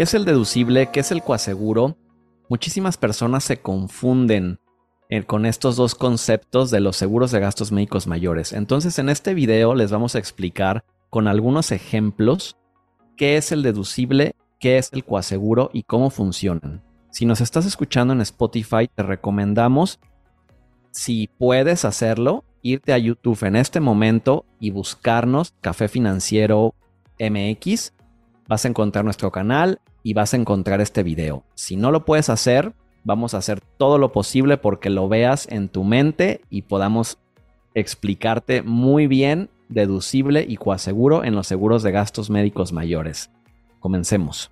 ¿Qué es el deducible? ¿Qué es el coaseguro? Muchísimas personas se confunden eh, con estos dos conceptos de los seguros de gastos médicos mayores. Entonces, en este video les vamos a explicar con algunos ejemplos qué es el deducible, qué es el coaseguro y cómo funcionan. Si nos estás escuchando en Spotify, te recomendamos, si puedes hacerlo, irte a YouTube en este momento y buscarnos Café Financiero MX. Vas a encontrar nuestro canal y vas a encontrar este video. Si no lo puedes hacer, vamos a hacer todo lo posible porque lo veas en tu mente y podamos explicarte muy bien, deducible y coaseguro en los seguros de gastos médicos mayores. Comencemos.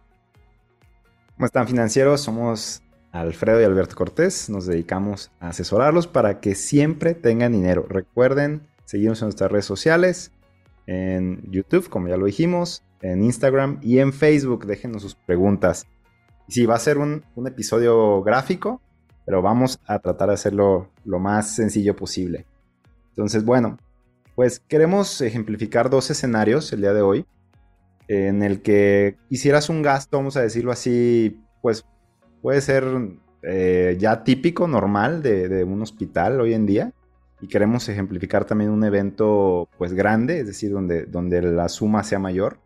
¿Cómo están financieros? Somos Alfredo y Alberto Cortés. Nos dedicamos a asesorarlos para que siempre tengan dinero. Recuerden seguirnos en nuestras redes sociales, en YouTube, como ya lo dijimos, en Instagram y en Facebook. Déjenos sus preguntas. Y sí, va a ser un, episodio gráfico, pero vamos a tratar de hacerlo lo más sencillo posible. Entonces, bueno, pues queremos ejemplificar dos escenarios el día de hoy en el que hicieras un gasto, vamos a decirlo así, pues puede ser eh, ya típico, normal de, de, un hospital hoy en día. Y queremos ejemplificar también un evento pues grande, es decir, donde, donde la suma sea mayor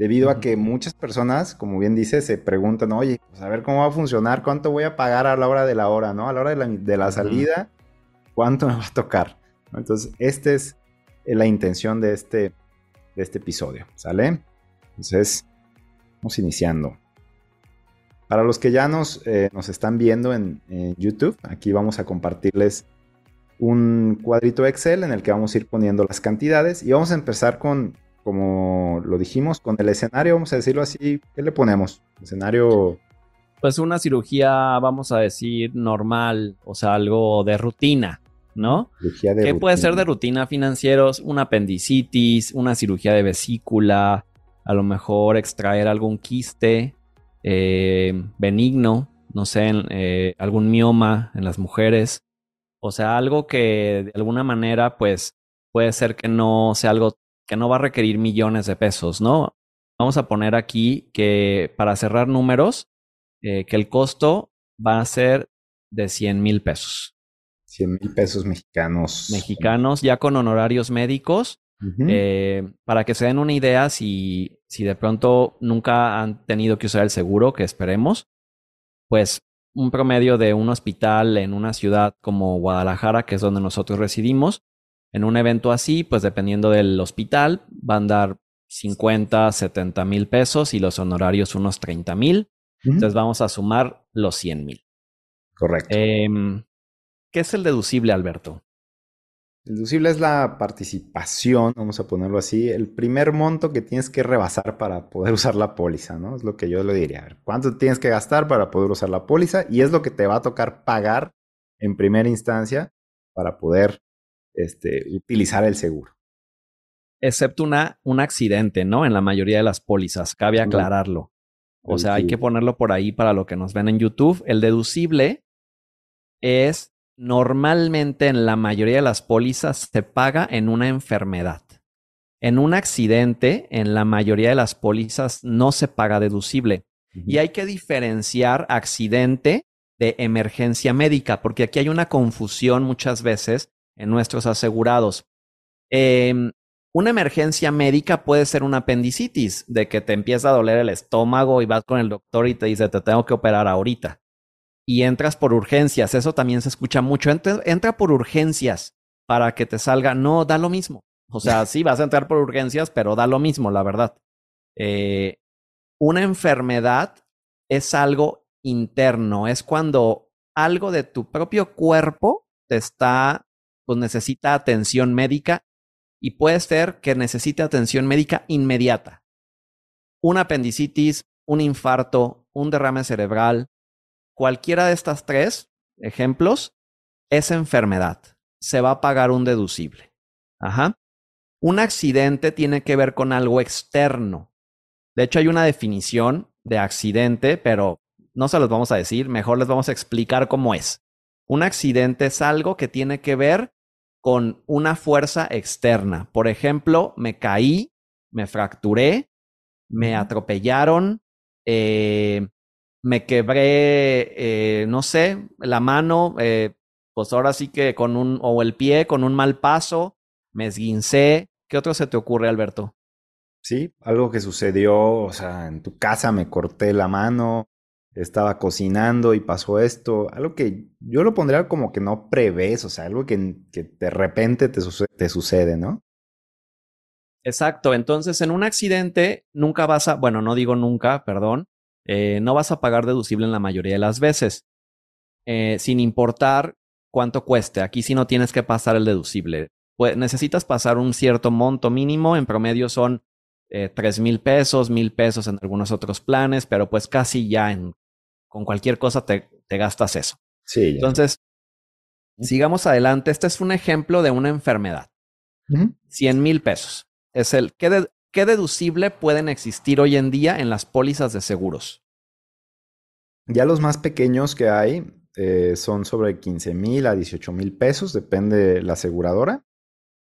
debido a que muchas personas, como bien dice, se preguntan, oye, pues a ver cómo va a funcionar, cuánto voy a pagar a la hora de la hora, ¿no? A la hora de la, salida, cuánto me va a tocar. Entonces, esta es la intención de este, de este episodio, ¿sale? Entonces, vamos iniciando. Para los que ya nos, eh, nos están viendo en, en YouTube, aquí vamos a compartirles un cuadrito Excel en el que vamos a ir poniendo las cantidades y vamos a empezar con como lo dijimos, con el escenario, vamos a decirlo así, ¿qué le ponemos? Escenario... Pues una cirugía, vamos a decir, normal, o sea, algo de rutina, ¿no? Cirugía de ¿Qué puede ser de rutina financieros? Una apendicitis, una cirugía de vesícula, a lo mejor extraer algún quiste eh, benigno, no sé, eh, algún mioma en las mujeres. O sea, algo que de alguna manera, pues, puede ser que no sea algo que no va a requerir millones de pesos, ¿no? Vamos a poner aquí que para cerrar números, eh, que el costo va a ser de 100 mil pesos. 100 mil pesos mexicanos. Mexicanos, ya con honorarios médicos. Eh, para que se den una idea, si, si de pronto nunca han tenido que usar el seguro, que esperemos, pues un promedio de un hospital en una ciudad como Guadalajara, que es donde nosotros residimos, en un evento así, pues dependiendo del hospital, van a dar 50, 70 mil pesos y los honorarios unos 30 mil. Entonces vamos a sumar los 100 mil. Correcto. Em, ¿Qué es el deducible, Alberto? El deducible es la participación, vamos a ponerlo así, el primer monto que tienes que rebasar para poder usar la póliza, ¿no? Es lo que yo le diría. A ver, ¿cuánto tienes que gastar para poder usar la póliza? Y es lo que te va a tocar pagar en primera instancia para poder este, utilizar el seguro. Excepto una, un accidente, ¿no? En la mayoría de las pólizas, cabe aclararlo. O sea, hay que ponerlo por ahí para lo que nos ven en YouTube. El deducible es normalmente en la mayoría de las pólizas se paga en una enfermedad. En un accidente, en la mayoría de las pólizas no se paga deducible. Y hay que diferenciar accidente de emergencia médica, porque aquí hay una confusión muchas veces en nuestros asegurados. Em, una emergencia médica puede ser una apendicitis, de que te empieza a doler el estómago y vas con el doctor y te dice, te tengo que operar ahorita. Y entras por urgencias, eso también se escucha mucho. Entra, por urgencias para que te salga, no, da lo mismo. O sea, sí, vas a entrar por urgencias, pero da lo mismo, la verdad. Eh, una enfermedad es algo interno, es cuando algo de tu propio cuerpo te está pues necesita atención médica y puede ser que necesite atención médica inmediata. Una apendicitis, un infarto, un derrame cerebral, cualquiera de estas tres ejemplos es enfermedad. Se va a pagar un deducible. Ajá. Un accidente tiene que ver con algo externo. De hecho, hay una definición de accidente, pero no se los vamos a decir, mejor les vamos a explicar cómo es. Un accidente es algo que tiene que ver con una fuerza externa. Por ejemplo, me caí, me fracturé, me atropellaron, eh, me quebré, eh, no sé, la mano, eh, pues ahora sí que con un, o el pie con un mal paso, me esguincé. ¿Qué otro se te ocurre, Alberto? Sí, algo que sucedió, o sea, en tu casa me corté la mano, estaba cocinando y pasó esto, algo que yo lo pondría como que no prevés, o sea, algo que, que de repente te, te sucede, ¿no? Exacto, entonces en un accidente nunca vas a, bueno, no digo nunca, perdón, eh, no vas a pagar deducible en la mayoría de las veces, eh, sin importar cuánto cueste. Aquí sí no tienes que pasar el deducible. Pues, necesitas pasar un cierto monto mínimo, en promedio son eh, tres mil pesos, mil pesos en algunos otros planes, pero pues casi ya en, con cualquier cosa te, te gastas eso. Sí. Entonces, sigamos adelante. Este es un ejemplo de una enfermedad. 100 mil pesos. Es el, ¿qué, ¿qué deducible pueden existir hoy en día en las pólizas de seguros? Ya los más pequeños que hay eh, son sobre 15 mil a 18 mil pesos, depende la aseguradora.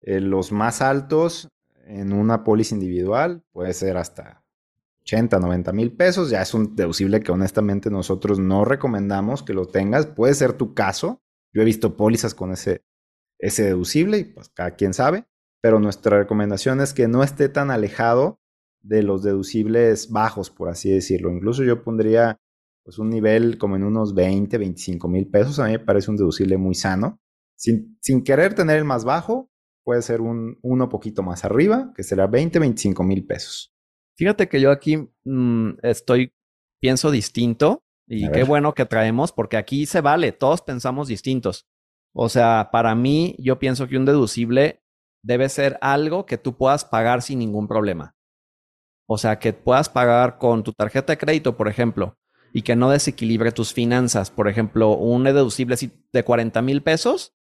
Eh, los más altos en una póliza individual puede ser hasta 80, 90 mil pesos. Ya es un deducible que honestamente nosotros no recomendamos que lo tengas. Puede ser tu caso. Yo he visto pólizas con ese, ese deducible y pues cada quien sabe. Pero nuestra recomendación es que no esté tan alejado de los deducibles bajos, por así decirlo. Incluso yo pondría pues un nivel como en unos 20, 25 mil pesos. A mí me parece un deducible muy sano. Sin, sin querer tener el más bajo, puede ser un uno poquito más arriba, que será 20, 25 mil pesos. Fíjate que yo aquí mm, estoy, pienso distinto y qué bueno que traemos porque aquí se vale, todos pensamos distintos. O sea, para mí yo pienso que un deducible debe ser algo que tú puedas pagar sin ningún problema. O sea, que puedas pagar con tu tarjeta de crédito, por ejemplo, y que no desequilibre tus finanzas. Por ejemplo, un deducible de 40 mil pesos,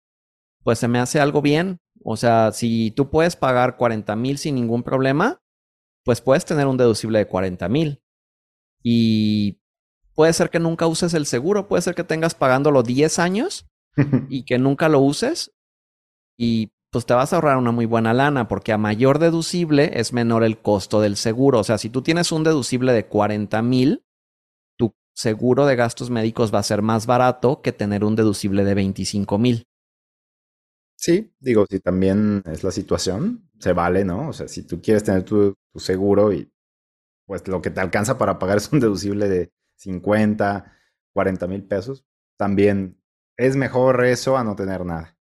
pues se me hace algo bien. O sea, si tú puedes pagar 40 mil sin ningún problema, pues puedes tener un deducible de 40 mil. Y puede ser que nunca uses el seguro, puede ser que tengas pagándolo 10 años y que nunca lo uses y pues te vas a ahorrar una muy buena lana porque a mayor deducible es menor el costo del seguro. O sea, si tú tienes un deducible de 40 mil, tu seguro de gastos médicos va a ser más barato que tener un deducible de 25 mil. Sí, digo, si también es la situación, se vale, ¿no? O sea, si tú quieres tener tu, seguro y pues lo que te alcanza para pagar es un deducible de 50, 40 mil pesos, también es mejor eso a no tener nada.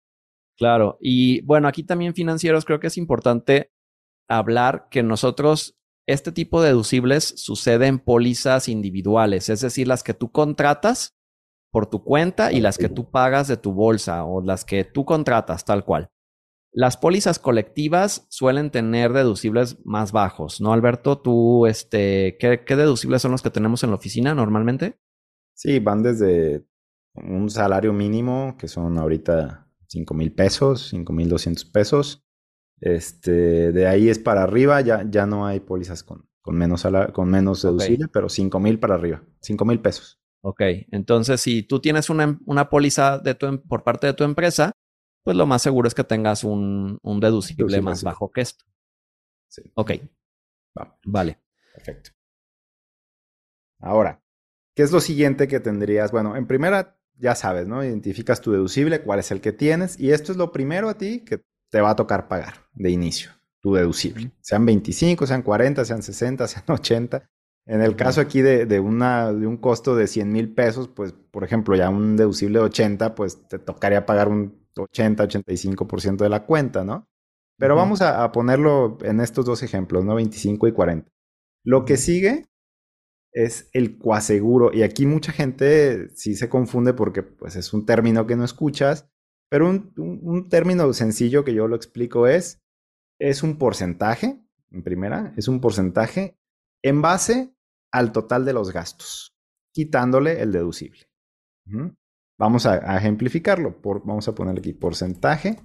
Claro, y bueno, aquí también financieros creo que es importante hablar que nosotros, este tipo de deducibles sucede en pólizas individuales, es decir, las que tú contratas por tu cuenta y las que tú pagas de tu bolsa o las que tú contratas tal cual. Las pólizas colectivas suelen tener deducibles más bajos, ¿no, Alberto? Tú, este, ¿qué, deducibles son los que tenemos en la oficina normalmente? Sí, van desde un salario mínimo, que son ahorita 5 mil pesos, 5 mil 200 pesos. Este, de ahí es para arriba, ya, ya no hay pólizas con, con menos, con menos deducible, pero 5 mil para arriba, 5 mil pesos. Ok, entonces si tú tienes una, una póliza de tu, em, por parte de tu empresa, pues lo más seguro es que tengas un, un deducible más bajo que esto. Sí. Ok. Vale. Perfecto. Ahora, ¿qué es lo siguiente que tendrías? Bueno, en primera, ya sabes, ¿no? Identificas tu deducible, cuál es el que tienes, y esto es lo primero a ti que te va a tocar pagar de inicio, tu deducible. Sean 25, sean 40, sean 60, sean 80. En el caso aquí de, una, de un costo de 100 mil pesos, pues, por ejemplo, ya un deducible de 80, pues te tocaría pagar un 80-85% de la cuenta, ¿no? Pero vamos a, ponerlo en estos dos ejemplos, ¿no? 25 y 40. Lo que sigue es el coaseguro. Y aquí mucha gente sí se confunde porque pues, es un término que no escuchas, pero un, un término sencillo que yo lo explico es, es un porcentaje, en primera, es un porcentaje en base al total de los gastos, quitándole el deducible. Vamos a, ejemplificarlo. vamos a poner aquí porcentaje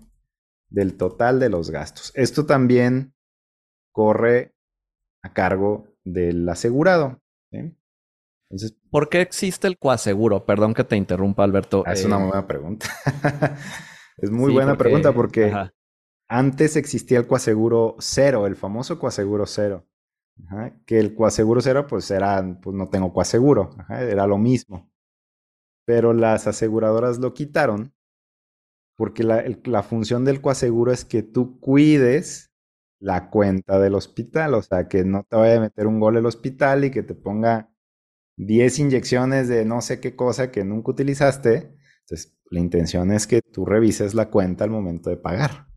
del total de los gastos. Esto también corre a cargo del asegurado. Entonces, ¿Por qué existe el coaseguro? Perdón que te interrumpa, Alberto. Ah, es una eh, buena pregunta. es muy buena pregunta porque antes existía el coaseguro cero, el famoso coaseguro cero que el coaseguro cero, pues era, pues no tengo coaseguro, era lo mismo. Pero las aseguradoras lo quitaron porque la, la función del coaseguro es que tú cuides la cuenta del hospital, o sea, que no te vaya a meter un gol el hospital y que te ponga 10 inyecciones de no sé qué cosa que nunca utilizaste. Entonces, la intención es que tú revises la cuenta al momento de pagar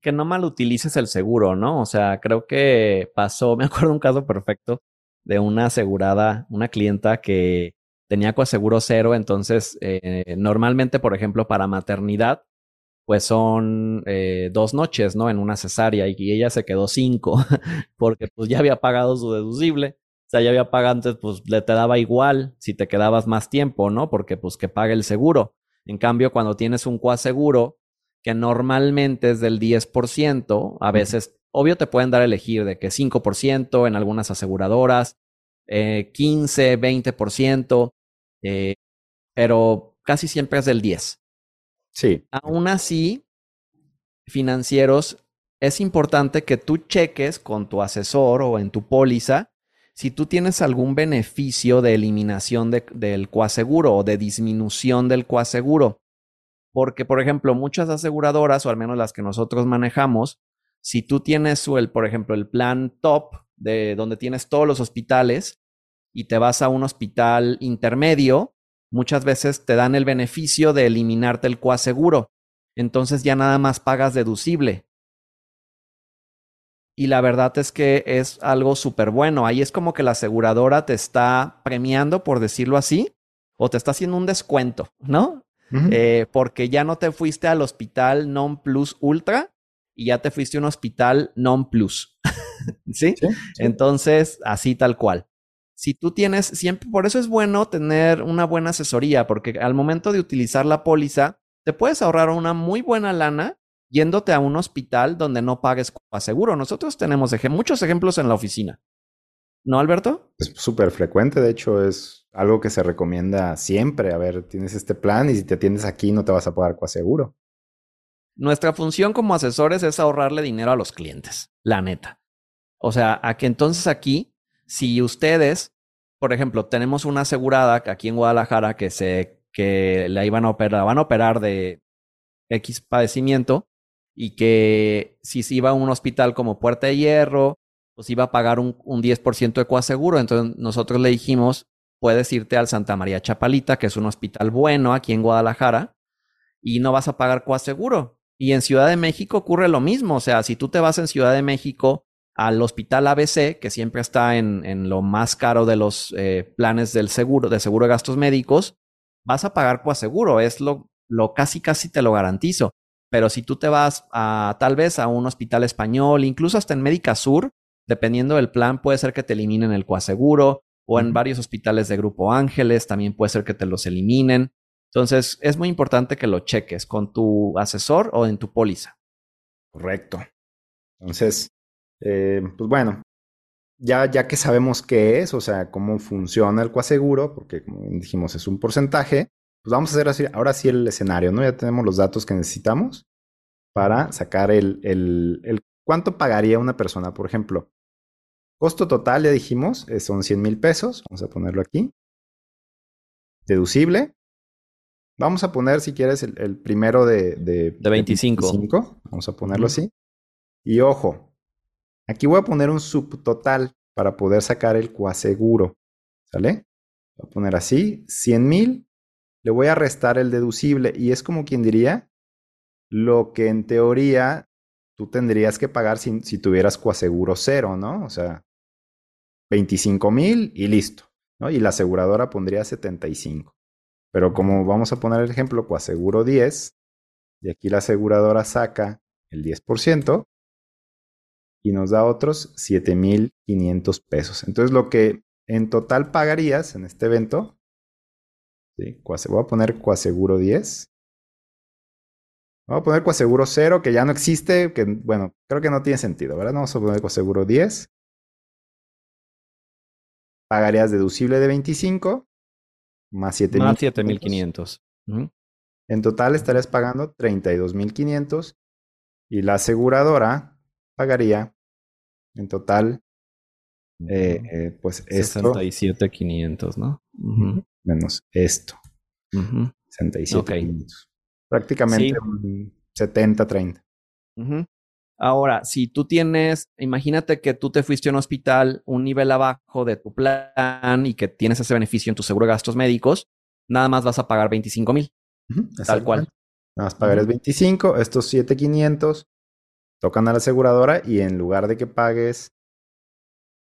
que no mal utilices el seguro, ¿no? O sea, creo que pasó, me acuerdo un caso perfecto de una asegurada, una clienta que tenía coaseguro cero, entonces eh, normalmente, por ejemplo, para maternidad, pues son eh, dos noches, ¿no? En una cesárea y, ella se quedó cinco porque pues ya había pagado su deducible. O sea, ya había pagado antes, pues le te daba igual si te quedabas más tiempo, ¿no? Porque pues que pague el seguro. En cambio, cuando tienes un coaseguro, que normalmente es del 10%, a veces, obvio, te pueden dar a elegir de que 5% en algunas aseguradoras, eh, 15, 20%, eh, pero casi siempre es del 10%. Sí. Aún así, financieros, es importante que tú cheques con tu asesor o en tu póliza si tú tienes algún beneficio de eliminación del coaseguro o de disminución del coaseguro. Porque, por ejemplo, muchas aseguradoras, o al menos las que nosotros manejamos, si tú tienes el, por ejemplo, el plan top de donde tienes todos los hospitales y te vas a un hospital intermedio, muchas veces te dan el beneficio de eliminarte el coaseguro. Entonces ya nada más pagas deducible. Y la verdad es que es algo súper bueno. Ahí es como que la aseguradora te está premiando, por decirlo así, o te está haciendo un descuento, ¿no? Eh, porque ya no te fuiste al hospital non plus ultra y ya te fuiste a un hospital non plus. ¿Sí? Entonces, así tal cual. Si tú tienes, siempre, por eso es bueno tener una buena asesoría, porque al momento de utilizar la póliza, te puedes ahorrar una muy buena lana yéndote a un hospital donde no pagues seguro. Nosotros tenemos muchos ejemplos en la oficina. ¿No, Alberto? Es súper frecuente, de hecho, es algo que se recomienda siempre. A ver, tienes este plan y si te atiendes aquí no te vas a pagar coaseguro. Nuestra función como asesores es ahorrarle dinero a los clientes, la neta. O sea, a que entonces aquí, si ustedes, por ejemplo, tenemos una asegurada aquí en Guadalajara que se que la iban a operar, van a operar de X padecimiento y que si se iba a un hospital como Puerta de Hierro pues iba a pagar un, 10% de coaseguro. Entonces nosotros le dijimos, puedes irte al Santa María Chapalita, que es un hospital bueno aquí en Guadalajara, y no vas a pagar coaseguro. Y en Ciudad de México ocurre lo mismo. O sea, si tú te vas en Ciudad de México al hospital ABC, que siempre está en, lo más caro de los eh, planes del seguro, de seguro de gastos médicos, vas a pagar coaseguro. Es lo, lo casi, casi te lo garantizo. Pero si tú te vas a tal vez a un hospital español, incluso hasta en Médica Sur, Dependiendo del plan, puede ser que te eliminen el coaseguro o en varios hospitales de Grupo Ángeles también puede ser que te los eliminen. Entonces, es muy importante que lo cheques con tu asesor o en tu póliza. Correcto. Entonces, eh, pues bueno, ya, ya que sabemos qué es, o sea, cómo funciona el coaseguro, porque como dijimos es un porcentaje, pues vamos a hacer así, ahora sí el escenario, ¿no? Ya tenemos los datos que necesitamos para sacar el, el, el cuánto pagaría una persona, por ejemplo. Costo total, ya dijimos, eh, son 100 mil pesos. Vamos a ponerlo aquí. Deducible. Vamos a poner, si quieres, el, primero de, de, 25. Vamos a ponerlo así. Y ojo, aquí voy a poner un subtotal para poder sacar el coaseguro. ¿Sale? Voy a poner así, 100 mil. Le voy a restar el deducible y es como quien diría lo que en teoría tú tendrías que pagar si, si tuvieras coaseguro cero, ¿no? O sea, 25 mil y listo, ¿no? Y la aseguradora pondría 75. Pero como vamos a poner el ejemplo, coaseguro 10, y aquí la aseguradora saca el 10% y nos da otros 7,500 pesos. Entonces, lo que en total pagarías en este evento, ¿sí? voy a poner coaseguro 10. Vamos a poner coaseguro 0, que ya no existe, que bueno, creo que no tiene sentido, ¿verdad? Vamos a poner coaseguro 10 pagarías deducible de 25 más 7.500. En total estarías pagando 32.500 y la aseguradora pagaría en total eh, eh, pues esto. 67,500, ¿no? Menos esto. 67,500. Prácticamente un 70-30. Ahora, si tú tienes, imagínate que tú te fuiste a un hospital un nivel abajo de tu plan y que tienes ese beneficio en tu seguro de gastos médicos, nada más vas a pagar 25 mil. tal cual. Nada más pagar 25, estos 7500 tocan a la aseguradora y en lugar de que pagues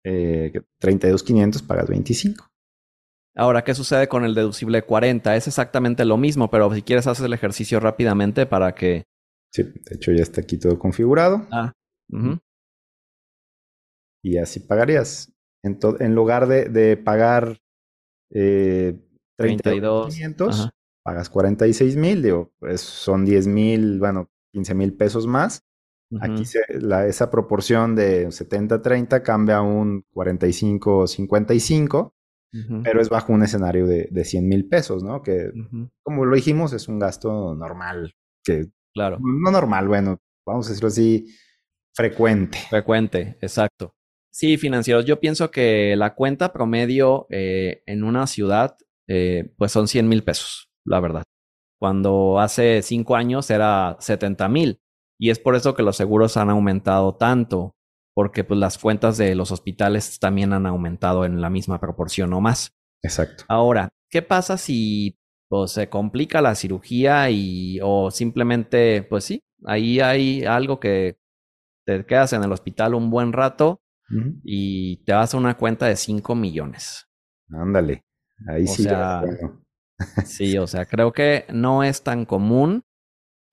eh, 32,500 pagas 25. Ahora, ¿qué sucede con el deducible 40? Es exactamente lo mismo, pero si quieres haces el ejercicio rápidamente para que... Sí, de hecho ya está aquí todo configurado. Ah. Y así pagarías. En, en lugar de, de pagar eh, 32,500, pagas 46 mil, digo, pues son 10 mil, bueno, 15 mil pesos más. Aquí la, esa proporción de 70-30 cambia a un 45-55, pero es bajo un escenario de, de 100 mil pesos, ¿no? Que, como lo dijimos, es un gasto normal, que claro. no normal, bueno, vamos a decirlo así, frecuente. Frecuente, exacto. Sí, financieros, yo pienso que la cuenta promedio eh, en una ciudad, eh, pues son 100 mil pesos, la verdad. Cuando hace cinco años era 70 mil. Y es por eso que los seguros han aumentado tanto, porque pues las cuentas de los hospitales también han aumentado en la misma proporción o más. Exacto. Ahora, ¿qué pasa si pues, se complica la cirugía y o simplemente, pues sí, ahí hay algo que te quedas en el hospital un buen rato y te vas a una cuenta de 5 millones. Ándale, ahí sí. sí, o sea, creo que no es tan común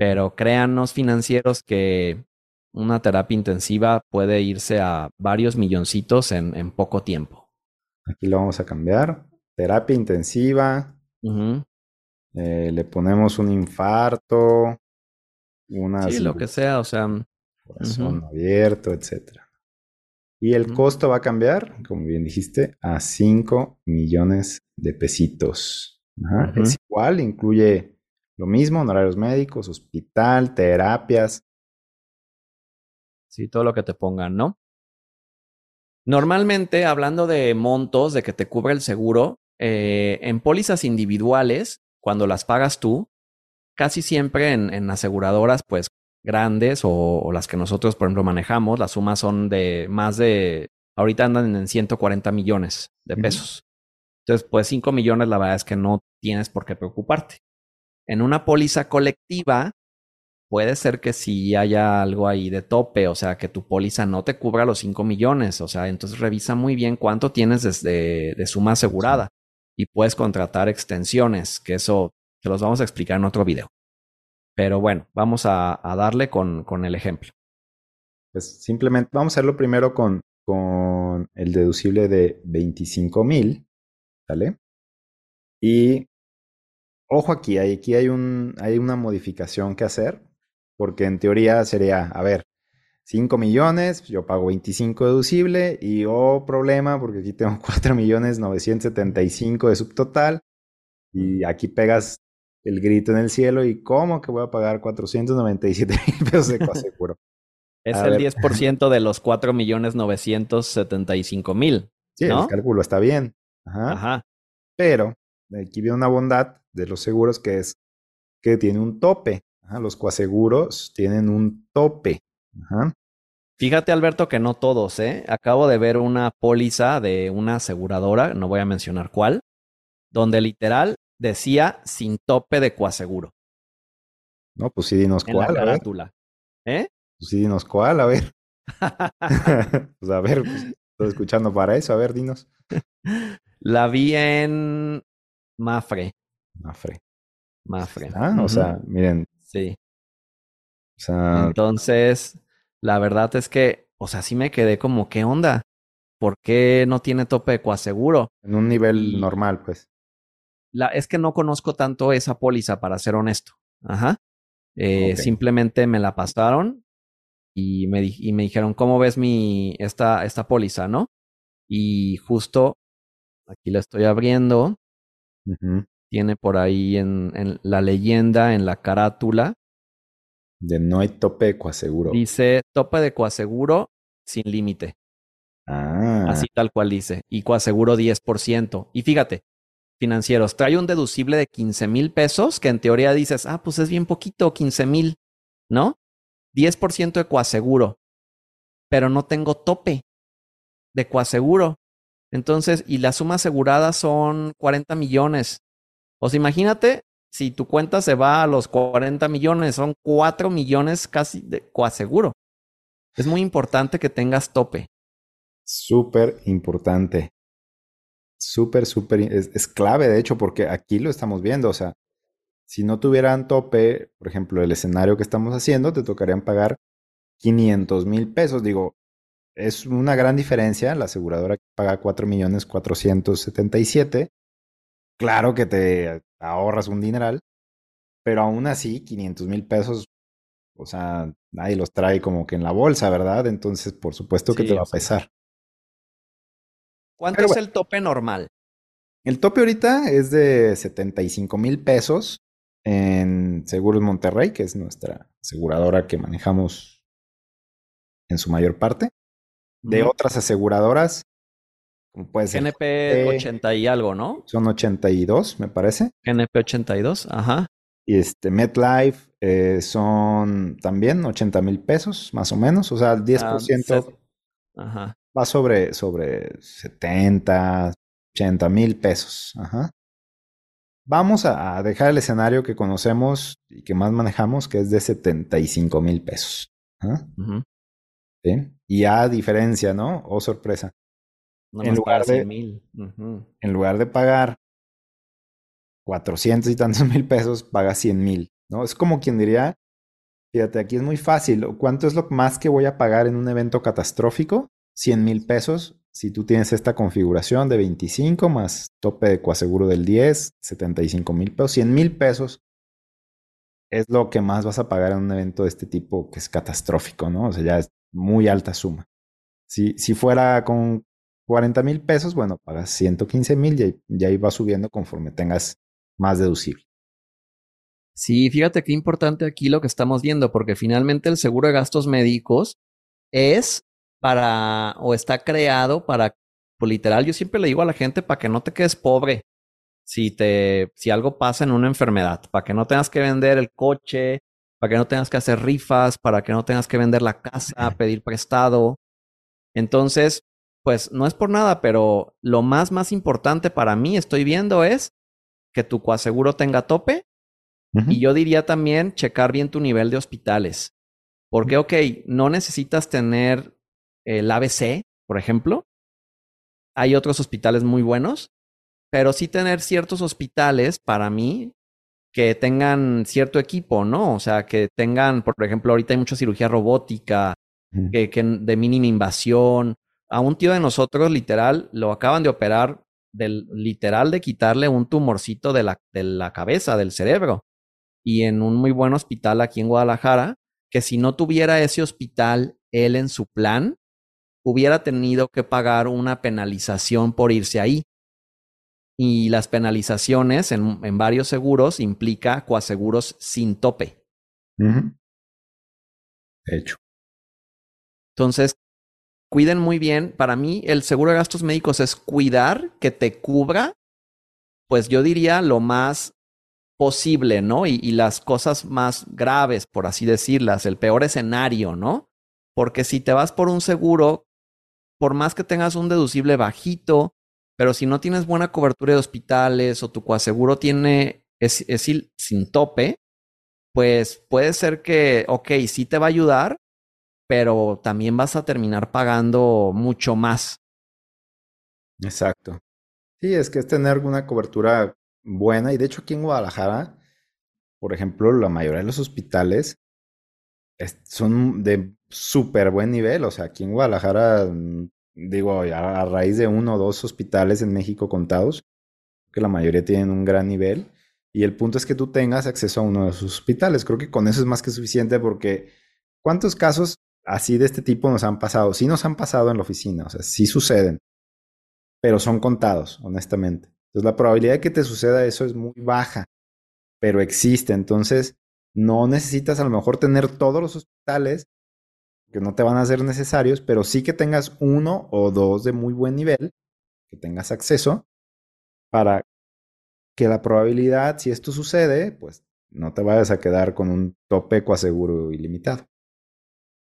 pero créanos financieros que una terapia intensiva puede irse a varios milloncitos en, poco tiempo. Aquí lo vamos a cambiar. Terapia intensiva. Eh, le ponemos un infarto. Una sí, lo que sea, o sea. Corazón abierto, etc. Y el costo va a cambiar, como bien dijiste, a 5 millones de pesitos. Es igual, incluye lo mismo, honorarios médicos, hospital, terapias. Sí, todo lo que te pongan, ¿no? Normalmente, hablando de montos, de que te cubre el seguro, eh, en pólizas individuales, cuando las pagas tú, casi siempre en, aseguradoras, pues grandes o, las que nosotros, por ejemplo, manejamos, las sumas son de más de, ahorita andan en 140 millones de pesos. Entonces, pues 5 millones, la verdad es que no tienes por qué preocuparte. En una póliza colectiva, puede ser que si haya algo ahí de tope, o sea, que tu póliza no te cubra los 5 millones, o sea, entonces revisa muy bien cuánto tienes desde de suma asegurada y puedes contratar extensiones, que eso te los vamos a explicar en otro video. Pero bueno, vamos a, darle con, con, el ejemplo. Pues simplemente vamos a hacerlo primero con, con el deducible de 25 mil, ¿vale? Y ojo aquí, aquí hay, un, hay una modificación que hacer, porque en teoría sería, a ver, 5 millones, yo pago 25 deducible y oh problema, porque aquí tengo 4 millones 975 de subtotal y aquí pegas el grito en el cielo y ¿cómo que voy a pagar 497 mil pesos de coaseguro? es el 10% de los 4 millones 975 mil. Sí, el cálculo está bien. Ajá. Ajá. Pero aquí viene una bondad de los seguros que es que tiene un tope. los coaseguros tienen un tope. Fíjate, Alberto, que no todos, ¿eh? Acabo de ver una póliza de una aseguradora, no voy a mencionar cuál, donde literal decía sin tope de coaseguro. No, pues sí, dinos en cuál. La carátula. ¿Eh? Pues sí, dinos cuál, a ver. pues a ver, pues, estoy escuchando para eso, a ver, dinos. La vi en Mafre. Mafre. Mafre. Ah, o sea, miren. Sí. O sea. Entonces, la verdad es que, o sea, sí me quedé como, ¿qué onda? ¿Por qué no tiene tope de coaseguro? En un nivel normal, pues. La, es que no conozco tanto esa póliza, para ser honesto. Ajá. Eh, simplemente me la pasaron y me, y me dijeron, ¿cómo ves mi, esta, esta póliza, no? Y justo aquí la estoy abriendo tiene por ahí en, la leyenda, en la carátula. De no hay tope de coaseguro. Dice tope de coaseguro sin límite. Ah. Así tal cual dice. Y coaseguro 10%. Y fíjate, financieros, trae un deducible de 15 mil pesos que en teoría dices, ah, pues es bien poquito, 15 mil, ¿no? 10% de coaseguro, pero no tengo tope de coaseguro. Entonces, y la suma asegurada son 40 millones. O sea, imagínate si tu cuenta se va a los 40 millones, son 4 millones casi de coaseguro. Es muy importante que tengas tope. Súper importante. Súper, súper. Es, clave, de hecho, porque aquí lo estamos viendo. O sea, si no tuvieran tope, por ejemplo, el escenario que estamos haciendo, te tocarían pagar 500 mil pesos. Digo, es una gran diferencia. La aseguradora paga 4 millones 477. Claro que te ahorras un dineral, pero aún así, 500 mil pesos, o sea, nadie los trae como que en la bolsa, ¿verdad? Entonces, por supuesto que sí, te va a pesar. ¿Cuánto Pero es bueno, el tope normal? El tope ahorita es de 75 mil pesos en Seguros Monterrey, que es nuestra aseguradora que manejamos en su mayor parte. De uh -huh. otras aseguradoras, como puede ser. GNP 80 y algo, ¿no? Son 82, me parece. GNP 82, ajá. Y este MetLife eh, son también 80 mil pesos, más o menos. O sea, el 10%. Ah, ajá va sobre, sobre 70, 80 mil pesos. Ajá. Vamos a, a, dejar el escenario que conocemos y que más manejamos, que es de 75 mil pesos. ¿Ah? Uh -huh. ¿Sí? Y a diferencia, ¿no? O oh, sorpresa. No en, lugar de, mil. Uh -huh. en lugar de pagar 400 y tantos mil pesos, paga 100 mil. ¿no? Es como quien diría, fíjate, aquí es muy fácil. ¿Cuánto es lo más que voy a pagar en un evento catastrófico? 100 mil pesos. Si tú tienes esta configuración de 25 más tope de coaseguro del 10, 75 mil pesos, 100 mil pesos es lo que más vas a pagar en un evento de este tipo que es catastrófico, ¿no? O sea, ya es muy alta suma. Si, si fuera con 40 mil pesos, bueno, pagas 115 mil y ya ahí va subiendo conforme tengas más deducible. Sí, fíjate qué importante aquí lo que estamos viendo, porque finalmente el seguro de gastos médicos es para, o está creado para, pues literal, yo siempre le digo a la gente para que no te quedes pobre si te, si algo pasa en una enfermedad, para que no tengas que vender el coche, para que no tengas que hacer rifas, para que no tengas que vender la casa, pedir prestado. Entonces, pues no es por nada, pero lo más, más importante para mí, estoy viendo, es que tu coaseguro tenga tope. Uh -huh. Y yo diría también checar bien tu nivel de hospitales. Porque, ok, no necesitas tener el ABC, por ejemplo. Hay otros hospitales muy buenos, pero sí tener ciertos hospitales para mí que tengan cierto equipo, ¿no? O sea, que tengan, por ejemplo, ahorita hay mucha cirugía robótica, que, que, de mínima invasión. A un tío de nosotros, literal, lo acaban de operar, del, literal, de quitarle un tumorcito de la, de la cabeza, del cerebro. Y en un muy buen hospital aquí en Guadalajara, que si no tuviera ese hospital él en su plan, hubiera tenido que pagar una penalización por irse ahí. Y las penalizaciones en, en varios seguros implica coaseguros sin tope. Uh -huh. Hecho. Entonces, cuiden muy bien. Para mí, el seguro de gastos médicos es cuidar que te cubra, pues yo diría lo más posible, ¿no? Y, y las cosas más graves, por así decirlas, el peor escenario, ¿no? Porque si te vas por un seguro por más que tengas un deducible bajito, pero si no tienes buena cobertura de hospitales o tu coaseguro tiene, es, es sin tope, pues puede ser que, ok, sí te va a ayudar, pero también vas a terminar pagando mucho más. Exacto. Sí, es que es tener una cobertura buena y de hecho aquí en Guadalajara, por ejemplo, la mayoría de los hospitales son de súper buen nivel. O sea, aquí en Guadalajara, digo, a raíz de uno o dos hospitales en México contados, que la mayoría tienen un gran nivel. Y el punto es que tú tengas acceso a uno de esos hospitales. Creo que con eso es más que suficiente porque ¿cuántos casos así de este tipo nos han pasado? Sí nos han pasado en la oficina, o sea, sí suceden, pero son contados, honestamente. Entonces la probabilidad de que te suceda eso es muy baja, pero existe. Entonces, no necesitas a lo mejor tener todos los hospitales que no te van a ser necesarios, pero sí que tengas uno o dos de muy buen nivel, que tengas acceso, para que la probabilidad, si esto sucede, pues no te vayas a quedar con un tope coaseguro ilimitado.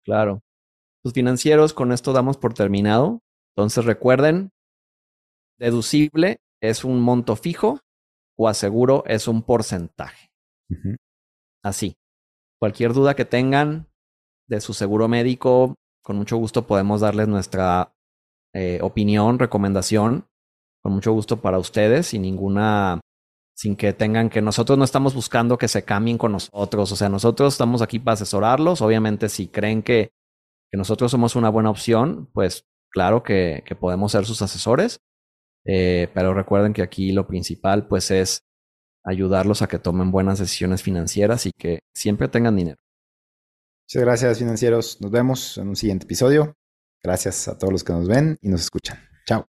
Claro. Los financieros, con esto damos por terminado. Entonces recuerden, deducible es un monto fijo, coaseguro es un porcentaje. Así. Cualquier duda que tengan de su seguro médico, con mucho gusto podemos darles nuestra eh, opinión, recomendación, con mucho gusto para ustedes, sin ninguna, sin que tengan que nosotros no estamos buscando que se cambien con nosotros, o sea, nosotros estamos aquí para asesorarlos, obviamente si creen que, que nosotros somos una buena opción, pues claro que, que podemos ser sus asesores, eh, pero recuerden que aquí lo principal pues es ayudarlos a que tomen buenas decisiones financieras y que siempre tengan dinero. Muchas gracias financieros. Nos vemos en un siguiente episodio. Gracias a todos los que nos ven y nos escuchan. Chao.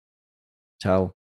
Chao.